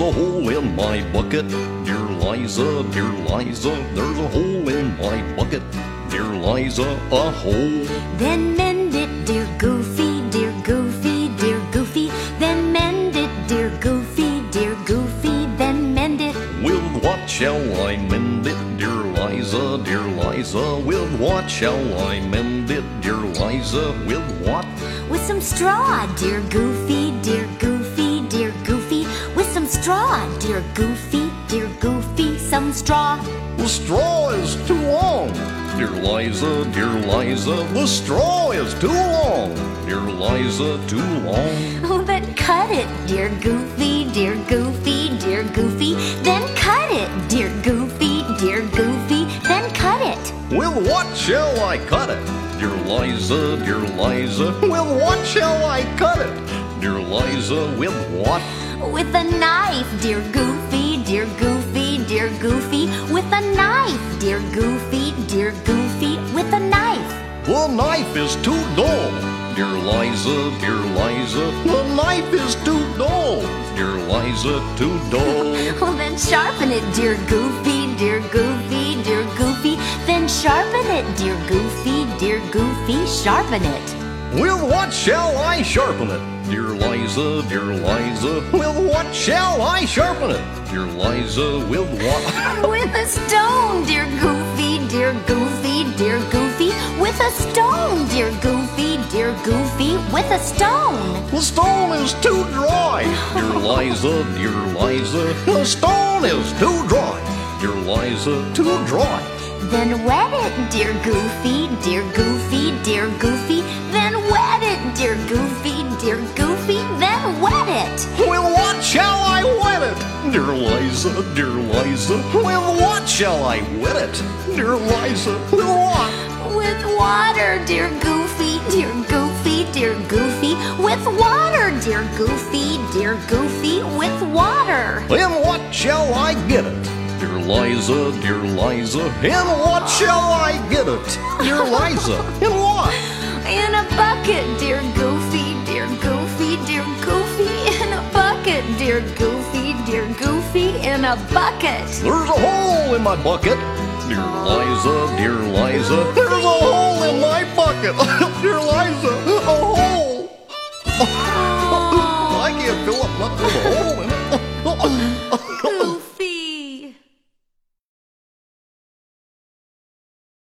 a hole in my bucket. Dear Liza, dear Liza, there's a hole in my bucket. Dear Liza, a hole. Then mend it, dear Goofy, dear Goofy, dear Goofy. Then mend it, dear Goofy, dear Goofy. Then mend it. With what shall I mend it, dear Liza, dear Liza? With what shall I mend it, dear Liza? With what? With some straw, dear Goofy, dear Goofy, straw, dear Goofy, dear Goofy. Some straw. The straw is too long. Dear Liza, dear Liza, the straw is too long. Dear Liza, too long. Oh, then cut it, dear Goofy, dear Goofy, dear Goofy. Then cut it, dear Goofy, dear Goofy. Then cut it. With what shall I cut it? Dear Liza, dear Liza, with what shall I cut it? Dear Liza, with what? With a knife, dear Goofy, dear Goofy, dear Goofy. With a knife, dear Goofy, dear Goofy. With a knife. The knife is too dull. Dear Liza, dear Liza, the knife is too dull. Dear Liza, too dull. Well, then sharpen it, dear Goofy, dear Goofy, dear Goofy. Then sharpen it, dear Goofy, dear Goofy. Sharpen it. With what shall I sharpen it? Dear Liza, dear Liza, with what shall I sharpen it? Dear Liza, with what? With a stone, dear Goofy, dear Goofy, dear Goofy. With a stone, dear Goofy, dear Goofy. With a stone. The stone is too dry. Dear Liza, dear Liza, the stone is too dry. Dear Liza, too dry. Then wet it, dear Goofy, dear Goofy, dear Goofy. Then wet it, dear Goofy, dear Goofy. Then wet it. With what shall I wet it? Dear Liza, dear Liza, with what shall I wet it? Dear Liza, with what? With water, dear Goofy, dear Goofy, dear Goofy. With water, dear Goofy, dear Goofy. With water. Then what shall I get it? Dear Liza, dear Liza, in what shall I get it? Dear Liza, in what? Bucket, dear Goofy, dear Goofy. In a bucket. There's a hole in my bucket. Dear Liza, dear Liza, there's a hole in my bucket. dear Liza,